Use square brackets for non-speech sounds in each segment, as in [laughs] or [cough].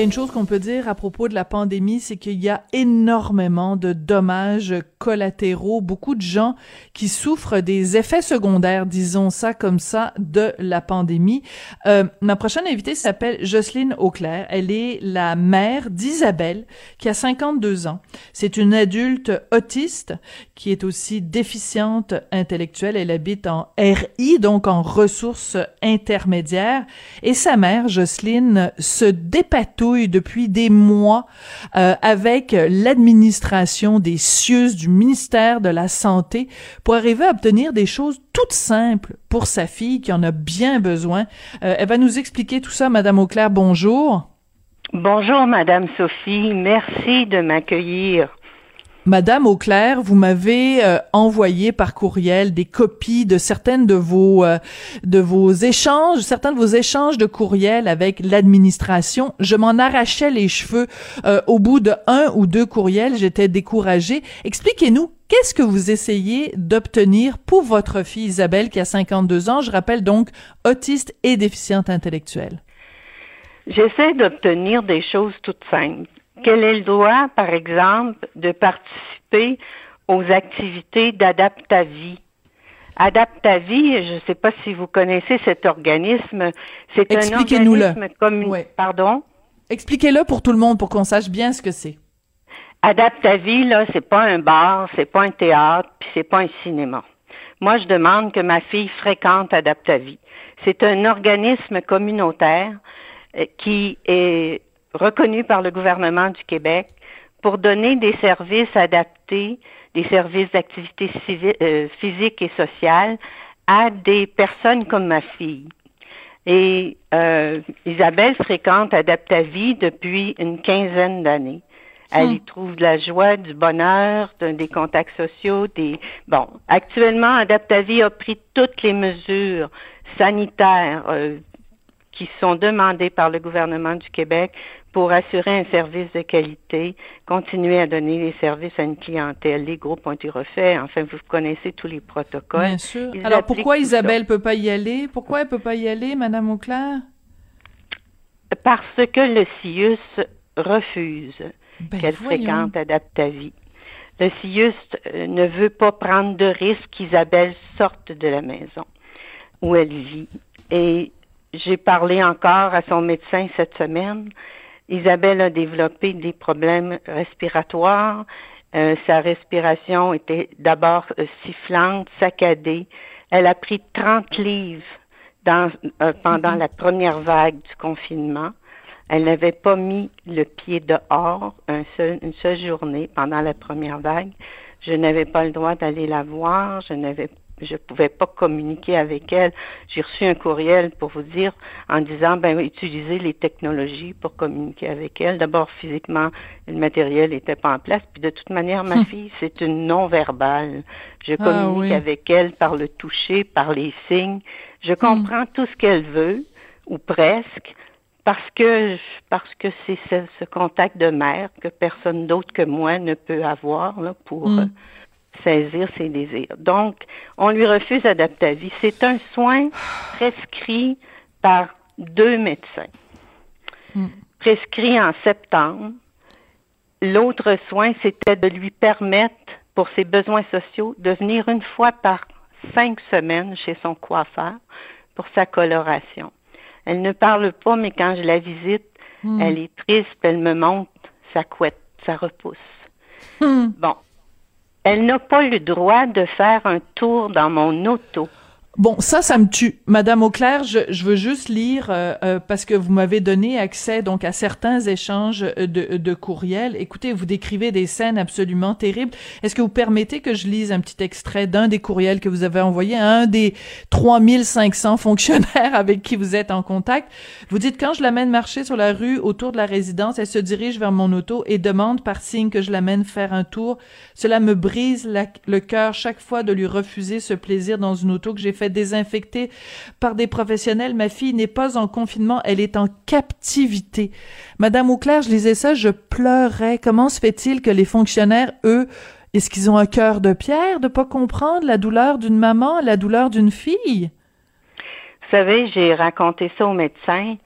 y a une chose qu'on peut dire à propos de la pandémie, c'est qu'il y a énormément de dommages collatéraux, beaucoup de gens qui souffrent des effets secondaires, disons ça comme ça, de la pandémie. Euh, ma prochaine invitée s'appelle Jocelyne Auclair. Elle est la mère d'Isabelle, qui a 52 ans. C'est une adulte autiste qui est aussi déficiente intellectuelle. Elle habite en RI, donc en ressources intermédiaires. Et sa mère, Jocelyne, se dépatouille depuis des mois euh, avec l'administration des cieux du ministère de la Santé pour arriver à obtenir des choses toutes simples pour sa fille qui en a bien besoin. Euh, elle va nous expliquer tout ça, Madame Auclair. Bonjour. Bonjour, Madame Sophie. Merci de m'accueillir. Madame Auclair, vous m'avez euh, envoyé par courriel des copies de certaines de vos euh, de vos échanges, certains de vos échanges de courriel avec l'administration. Je m'en arrachais les cheveux euh, au bout de un ou deux courriels, j'étais découragée. Expliquez-nous qu'est-ce que vous essayez d'obtenir pour votre fille Isabelle qui a 52 ans, je rappelle donc autiste et déficiente intellectuelle. J'essaie d'obtenir des choses toutes simples qu'elle ait le droit, par exemple, de participer aux activités d'Adaptavie? Adaptavie, je ne sais pas si vous connaissez cet organisme, c'est un organisme comme pardon? Expliquez-le pour tout le monde pour qu'on sache bien ce que c'est. Adaptavie là, c'est pas un bar, c'est pas un théâtre, puis c'est pas un cinéma. Moi, je demande que ma fille fréquente Adaptavie. C'est un organisme communautaire euh, qui est reconnu par le gouvernement du Québec pour donner des services adaptés, des services d'activité euh, physique et sociale à des personnes comme ma fille. Et euh, Isabelle fréquente Adaptavie depuis une quinzaine d'années. Elle hmm. y trouve de la joie, du bonheur, des contacts sociaux, des bon. Actuellement, Adaptavie a pris toutes les mesures sanitaires euh, qui sont demandées par le gouvernement du Québec pour assurer un service de qualité, continuer à donner les services à une clientèle. Les groupes ont été refaits. Enfin, vous connaissez tous les protocoles. Bien sûr. Alors, pourquoi Isabelle peut pas y aller? Pourquoi elle peut pas y aller, Madame Auclair? Parce que le CIUS refuse ben, qu'elle fréquente Adaptavie. Le CIUS euh, ne veut pas prendre de risque qu'Isabelle sorte de la maison où elle vit. Et j'ai parlé encore à son médecin cette semaine Isabelle a développé des problèmes respiratoires. Euh, sa respiration était d'abord euh, sifflante, saccadée. Elle a pris 30 livres dans, euh, pendant mhm. la première vague du confinement. Elle n'avait pas mis le pied dehors un seul, une seule journée pendant la première vague. Je n'avais pas le droit d'aller la voir. Je n'avais je pouvais pas communiquer avec elle. J'ai reçu un courriel pour vous dire en disant ben utilisez les technologies pour communiquer avec elle. D'abord physiquement, le matériel n'était pas en place, puis de toute manière ma [laughs] fille c'est une non verbale. Je ah communique avec elle par le toucher, par les signes. Je comprends tout ce qu'elle veut ou presque parce que parce que c'est ce, contact de mère que personne d'autre que moi ne peut avoir là, pour hmm. Saisir ses désirs. Donc, on lui refuse Adaptavie. C'est un soin prescrit par deux médecins. Hmm. Prescrit en septembre. L'autre soin, c'était de lui permettre, pour ses besoins sociaux, de venir une fois par cinq semaines chez son coiffeur pour sa coloration. Elle ne parle pas, mais quand je la visite, hmm. elle est triste, elle me montre sa couette, sa repousse. Hmm. Bon, elle n'a pas le droit de faire un tour dans mon auto. Bon, ça, ça me tue. Madame Auclair, je, je veux juste lire, euh, euh, parce que vous m'avez donné accès donc à certains échanges euh, de, de courriels. Écoutez, vous décrivez des scènes absolument terribles. Est-ce que vous permettez que je lise un petit extrait d'un des courriels que vous avez envoyé à un des 3500 fonctionnaires [laughs] avec qui vous êtes en contact? Vous dites, quand je l'amène marcher sur la rue autour de la résidence, elle se dirige vers mon auto et demande par signe que je l'amène faire un tour. Cela me brise le cœur chaque fois de lui refuser ce plaisir dans une auto que j'ai fait désinfectée par des professionnels. Ma fille n'est pas en confinement, elle est en captivité. Madame Auclair, je lisais ça, je pleurais. Comment se fait-il que les fonctionnaires, eux, est-ce qu'ils ont un cœur de pierre de pas comprendre la douleur d'une maman, la douleur d'une fille? Vous savez, j'ai raconté ça au médecin,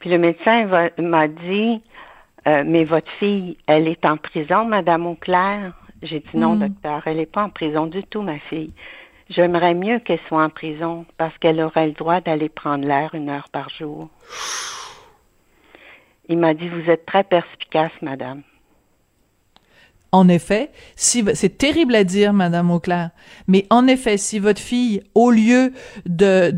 puis le médecin m'a dit, euh, mais votre fille, elle est en prison, Madame Auclair. J'ai dit non, hmm. docteur, elle n'est pas en prison du tout, ma fille. J'aimerais mieux qu'elle soit en prison parce qu'elle aurait le droit d'aller prendre l'air une heure par jour. Il m'a dit, vous êtes très perspicace, madame. En effet, si c'est terrible à dire, Madame Auclair, mais en effet, si votre fille, au lieu de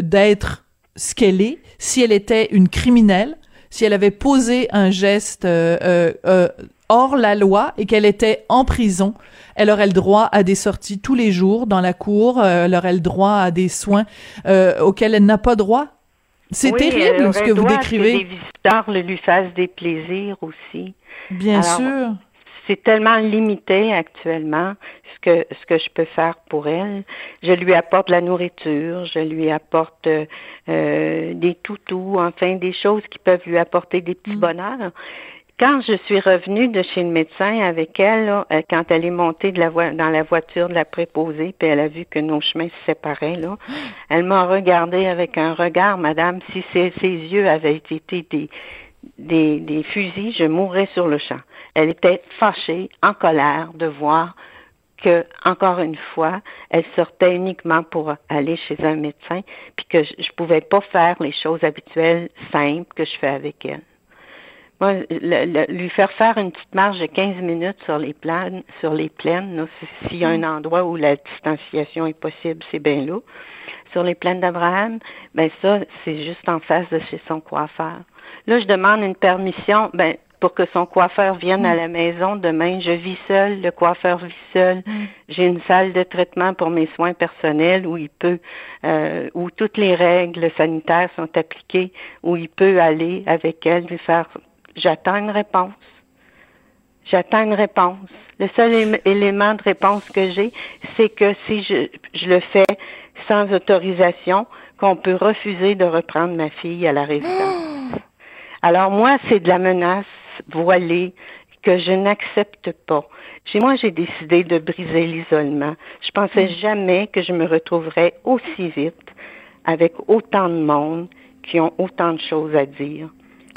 d'être ce qu'elle est, si elle était une criminelle, si elle avait posé un geste euh, euh, euh, hors la loi et qu'elle était en prison, elle aurait le droit à des sorties tous les jours dans la cour, elle aurait le droit à des soins auxquels elle n'a pas droit. C'est terrible ce que vous décrivez. Que des visiteurs lui fassent des plaisirs aussi. Bien sûr c'est tellement limité actuellement ce que ce que je peux faire pour elle. Je lui apporte la nourriture, je lui apporte euh, des toutous, enfin des choses qui peuvent lui apporter des petits mm. bonheurs. Quand je suis revenue de chez le médecin avec elle, euh, quand elle est montée de la dans la voiture de la préposée, puis elle a vu que nos chemins se séparaient, là, [gasps] elle m'a regardé avec un regard, Madame, si ses, ses yeux avaient été des, des, des fusils, je mourrais sur le champ. Elle était fâchée, en colère de voir que, encore une fois, elle sortait uniquement pour aller chez un médecin, puis que je, ne pouvais pas faire les choses habituelles, simples que je fais avec elle. Moi, lui faire faire une petite marche de 15 minutes sur les plaines, sur les plaines, s'il y a un endroit où la distanciation est possible, c'est bien là. Sur les plaines d'Abraham, ben ça, c'est juste en face de chez son coiffeur. Là, je demande une permission, ben, pour que son coiffeur vienne à mm. la maison demain. Je vis seule, le coiffeur vit seul. Mm. J'ai une salle de traitement pour mes soins personnels où il peut, euh, où toutes les règles sanitaires sont appliquées, où il peut aller avec elle lui faire. J'attends une réponse. J'attends une réponse. Le seul élément de réponse que j'ai, c'est que si je, je le fais sans autorisation, qu'on peut refuser de reprendre ma fille à la résidence. [gasps] Alors moi, c'est de la menace voilée que je n'accepte pas. Chez moi, j'ai décidé de briser l'isolement. Je pensais mm. jamais que je me retrouverais aussi vite avec autant de monde qui ont autant de choses à dire.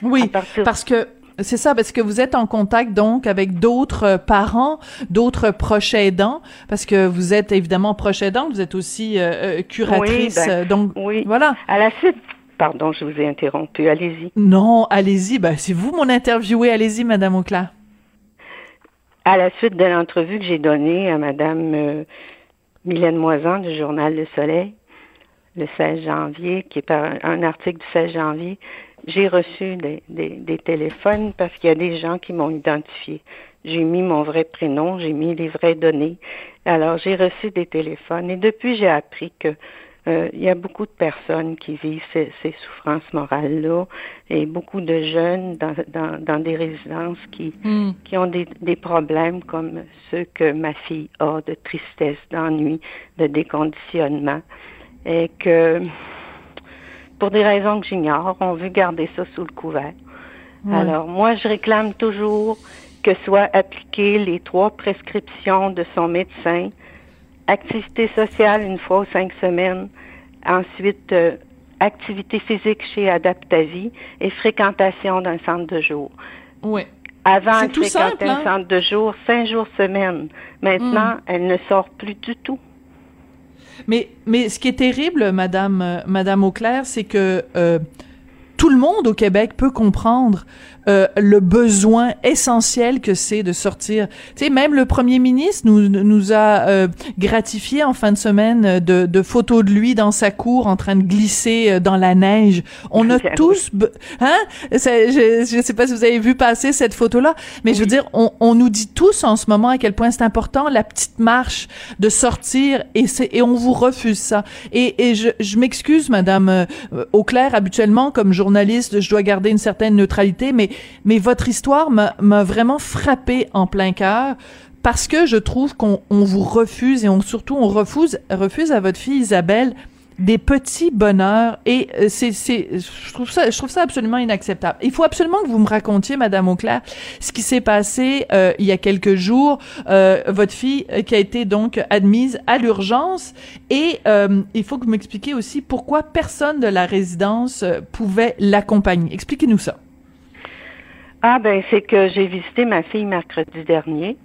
Oui, parce que c'est ça, parce que vous êtes en contact donc avec d'autres parents, d'autres proches aidants, parce que vous êtes évidemment proche aidant, vous êtes aussi euh, euh, curatrice, oui, ben, euh, donc oui. voilà. À la suite Pardon, je vous ai interrompu. Allez-y. Non, allez-y. Ben, c'est vous mon interviewé. Allez-y, Madame Auclair. À la suite de l'entrevue que j'ai donnée à Madame euh, Mylène Moisan du Journal Le Soleil, le 16 janvier, qui est un, article du 16 janvier, j'ai reçu des, des, téléphones parce qu'il y a des gens qui m'ont identifié. J'ai mis mon vrai prénom, j'ai mis les vraies données. Alors, j'ai reçu des téléphones et depuis, j'ai appris que euh, il y a beaucoup de personnes qui vivent ces, souffrances morales-là et beaucoup de jeunes dans, dans, dans des résidences qui, hmm. qui ont des, des, problèmes comme ceux que ma fille a, de tristesse, d'ennui, de déconditionnement, et que pour des raisons que j'ignore, on veut garder ça sous le couvert. Alors moi, je réclame toujours que soient appliquées les trois prescriptions de son médecin activité sociale une fois aux cinq semaines, ensuite euh, activité physique chez Adaptavie et fréquentation d'un centre de jour. Oui. Avant, elle fréquentait un hein? centre de jour cinq jours semaine. Maintenant, hmm. elle ne sort plus du tout. Mais, mais ce qui est terrible, Madame, euh, Madame Auclair, c'est que euh, tout le monde au Québec peut comprendre euh, le besoin essentiel que c'est de sortir. Tu sais, même le premier ministre nous nous a euh, gratifié en fin de semaine de, de photos de lui dans sa cour en train de glisser euh, dans la neige. On a [laughs] tous, hein? Je, je sais pas si vous avez vu passer cette photo-là, mais je veux dire, on, on nous dit tous en ce moment à quel point c'est important la petite marche de sortir et c'est et on vous refuse ça. Et, et je, je m'excuse, Madame euh, Auclair, habituellement comme journaliste, je dois garder une certaine neutralité, mais mais votre histoire m'a vraiment frappé en plein cœur parce que je trouve qu'on vous refuse et surtout on refuse refuse à votre fille Isabelle des petits bonheurs et euh, c'est c'est je trouve ça je trouve ça absolument inacceptable. Il faut absolument que vous me racontiez madame Auclair ce qui s'est passé euh, il y a quelques jours euh, votre fille qui a été donc admise à l'urgence et il faut que vous m'expliquiez aussi pourquoi personne de la résidence pouvait l'accompagner. Expliquez-nous ça. Ah ben c'est que j'ai visité ma fille mercredi dernier.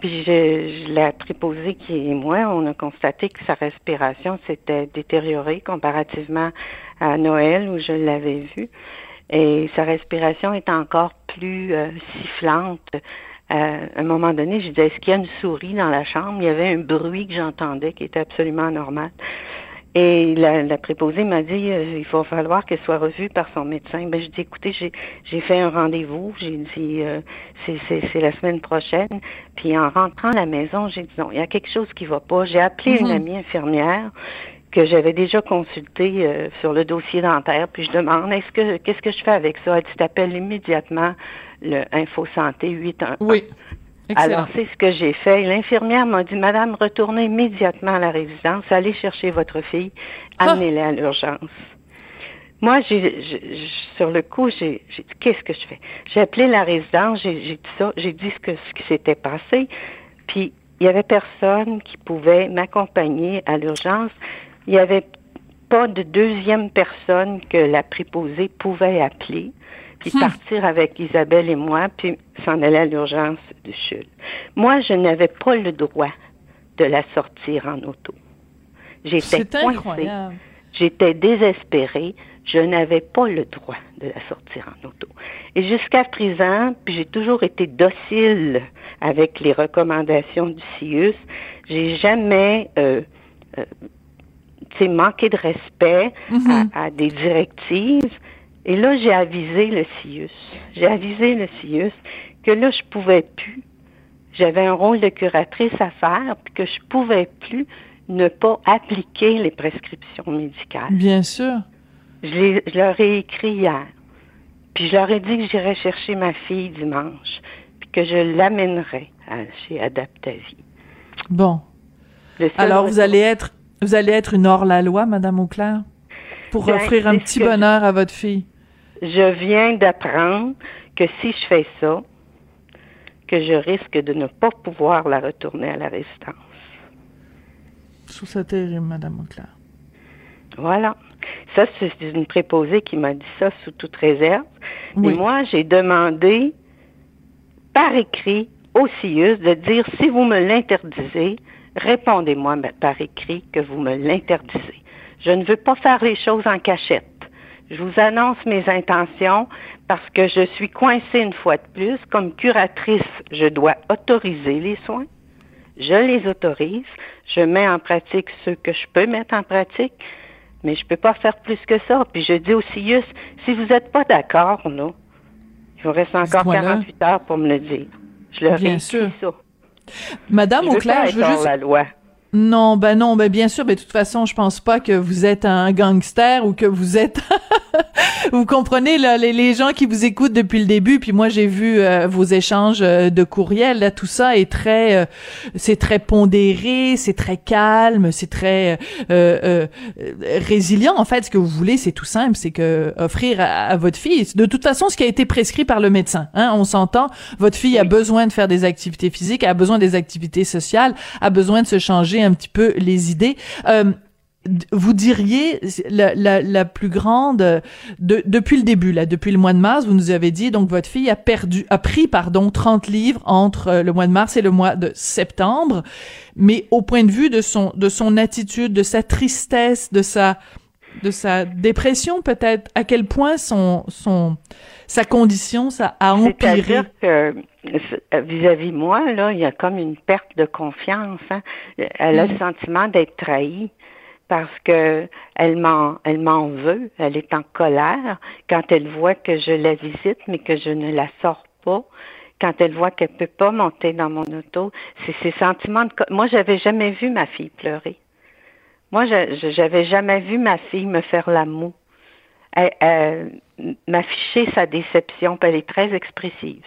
Puis je, je l'ai préposé qui et moi, on a constaté que sa respiration s'était détériorée comparativement à Noël où je l'avais vue. Et sa respiration est encore plus euh, sifflante. Euh, à un moment donné, je disais, est-ce qu'il y a une souris dans la chambre? Il y avait un bruit que j'entendais qui était absolument normal. Et la, la préposée m'a dit euh, il va falloir qu'elle soit revue par son médecin. Ben je dis écoutez, j'ai j'ai fait un rendez-vous, j'ai dit euh, c'est c'est la semaine prochaine. Puis en rentrant à la maison, j'ai dit non, il y a quelque chose qui va pas. J'ai appelé une mhm. amie infirmière que j'avais déjà consultée euh, sur le dossier dentaire, puis je demande est-ce que qu'est-ce que je fais avec ça? Elle dit t'appelles immédiatement le Info Santé 811. Oui. Alors, c'est ce que j'ai fait. L'infirmière m'a dit, Madame, retournez immédiatement à la résidence, allez chercher votre fille, ah. amenez-la à l'urgence. Moi, j'ai, sur le coup, j'ai, dit, qu'est-ce que je fais? J'ai appelé la résidence, j'ai, dit ça, j'ai dit ce, que, ce qui s'était passé, puis il y avait personne qui pouvait m'accompagner à l'urgence. Il n'y avait pas de deuxième personne que la préposée pouvait appeler puis hmm. partir avec Isabelle et moi, puis s'en aller à l'urgence de Chul. Moi, je n'avais pas le droit de la sortir en auto. J'étais coincée. J'étais désespérée. Je n'avais pas le droit de la sortir en auto. Et jusqu'à présent, puis j'ai toujours été docile avec les recommandations du CIUS. J'ai jamais euh, euh, manqué de respect mm-hmm. à, des directives. Et là, j'ai avisé le CIUS. J'ai avisé le CIUS que là, je pouvais plus. J'avais un rôle de curatrice à faire, puis que je pouvais plus ne pas appliquer les prescriptions médicales. Bien sûr. Je, leur ai écrit hier. Puis je leur ai dit que j'irais chercher ma fille dimanche, puis que je l'amènerais chez Adaptavie. Bon. Alors vous allez être vous allez être une hors-la-loi, Madame Auclair, pour ben, offrir un petit bonheur à votre fille je viens d'apprendre que si je fais ça, que je risque de ne pas pouvoir la retourner à la résidence. Je trouve ça terrible, Madame Auclair. Voilà. Ça, c'est une préposée qui m'a dit ça sous toute réserve. Et moi, j'ai demandé par écrit au CIUS de dire si vous me l'interdisez, répondez-moi par écrit que vous me l'interdisez. Je ne veux pas faire les choses en cachette. Je vous annonce mes intentions parce que je suis coincée une fois de plus. Comme curatrice, je dois autoriser les soins. Je les autorise. Je mets en pratique ceux que je peux mettre en pratique, mais je peux pas faire plus que ça. Puis je dis au CIUS, si vous n'êtes pas d'accord, non, il vous reste encore 48 heures pour me le dire. Je leur ai ça. Madame Auclair, je veux juste... la loi. Non, ben non, ben bien sûr, mais de toute façon, je pense pas que vous êtes un gangster ou que vous êtes [laughs] [laughs] vous comprenez là, les, gens qui vous écoutent depuis le début, puis moi j'ai vu euh, vos échanges euh, de courriels, là tout ça est très euh, c'est très pondéré, c'est très calme, c'est très résilient. En fait, ce que vous voulez, c'est tout simple, c'est que offrir à, votre fille. De toute façon ce qui a été prescrit par le médecin, hein, on s'entend, votre fille a besoin de faire des activités physiques, a besoin des activités sociales, a besoin de se changer un petit peu les idées. Euh, vous diriez la, la, la plus grande de, depuis le début là depuis le mois de mars vous nous avez dit donc votre fille a perdu a pris pardon 30 livres entre euh, le mois de mars et le mois de septembre mais au point de vue de son de son attitude de sa tristesse de sa de sa dépression peut-être à quel point son son sa condition ça a empiré? Vis-à-vis moi, là, il y a comme une perte de confiance. Hein. Elle a le sentiment d'être trahie parce que elle m'en elle m'en veut, elle est en colère quand elle voit que je la visite mais que je ne la sors pas. Quand elle voit qu'elle peut pas monter dans mon auto, c'est ces sentiments de moi j'avais jamais vu ma fille pleurer. Moi j'avais jamais vu ma fille me faire l'amour. M'afficher sa déception, puis elle est très expressive.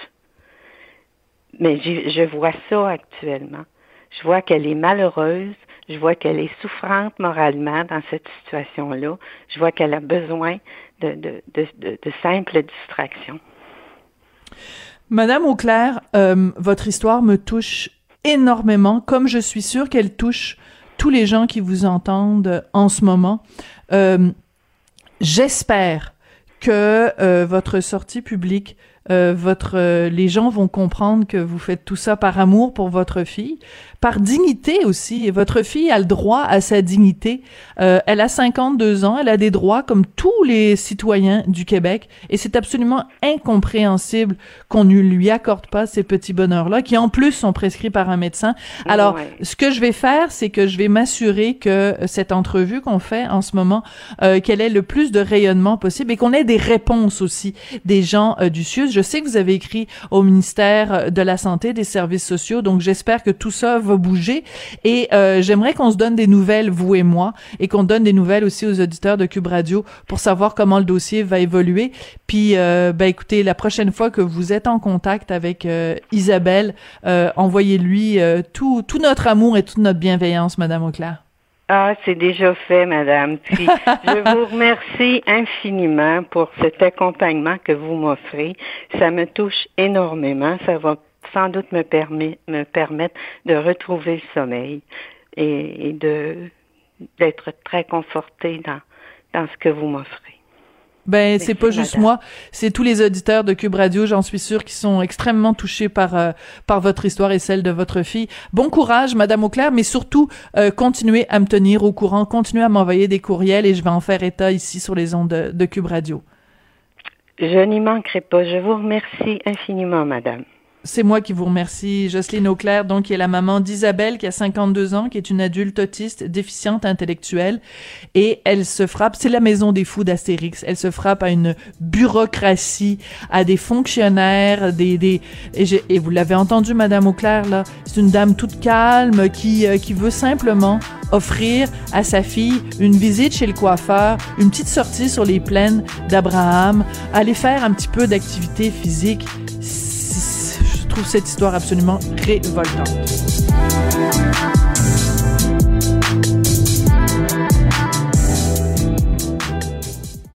Mais je vois ça actuellement. Je vois qu'elle est malheureuse. Je vois qu'elle est souffrante moralement dans cette situation-là. Je vois qu'elle a besoin de, simples distractions. Madame Auclair, euh, votre histoire me touche énormément, comme je suis sûre qu'elle touche tous les gens qui vous entendent en ce moment. Euh, J'espère que euh, votre sortie publique euh, votre euh, les gens vont comprendre que vous faites tout ça par amour pour votre fille, par dignité aussi. Et votre fille a le droit à sa dignité. Euh, elle a 52 ans, elle a des droits comme tous les citoyens du Québec, et c'est absolument incompréhensible qu'on ne lui accorde pas ces petits bonheurs-là, qui en plus sont prescrits par un médecin. Alors, ce que je vais faire, c'est que je vais m'assurer que cette entrevue qu'on fait en ce moment, qu'elle ait le plus de rayonnement possible et qu'on ait des réponses aussi des gens du CIUS je sais que vous avez écrit au ministère de la Santé, des Services sociaux, donc j'espère que tout ça va bouger. Et euh, j'aimerais qu'on se donne des nouvelles, vous et moi, et qu'on donne des nouvelles aussi aux auditeurs de Cube Radio pour savoir comment le dossier va évoluer. Puis, euh, ben écoutez, la prochaine fois que vous êtes en contact avec euh, Isabelle, envoyez-lui tout, tout notre amour et toute notre bienveillance, Madame Auclair. Ah, c'est déjà fait, madame. Puis, [laughs] je vous remercie infiniment pour cet accompagnement que vous m'offrez. Ça me touche énormément. Ça va sans doute me, me permettre de retrouver le sommeil et, de d'être très confortée dans, dans ce que vous m'offrez. Ben, c'est pas juste moi, c'est tous les auditeurs de Cube Radio, j'en suis sûre, qui sont extrêmement touchés par euh, par votre histoire et celle de votre fille. Bon courage, Madame Auclair, mais surtout euh, continuez à me tenir au courant, continuez à m'envoyer des courriels et je vais en faire état ici sur les ondes de, de Cube Radio. Je n'y manquerai pas. Je vous remercie infiniment, Madame. C'est moi qui vous remercie, Jocelyne Auclair, donc qui est la maman d'Isabelle, qui a 52 ans, qui est une adulte autiste déficiente intellectuelle, et elle se frappe, c'est la maison des fous d'Astérix, elle se frappe à une bureaucratie, à des fonctionnaires, des, des et, vous l'avez entendu, Madame Auclair, là, c'est une dame toute calme qui, euh, qui veut simplement offrir à sa fille une visite chez le coiffeur, une petite sortie sur les plaines d'Abraham, aller faire un petit peu d'activité physique trouve cette histoire absolument révoltante.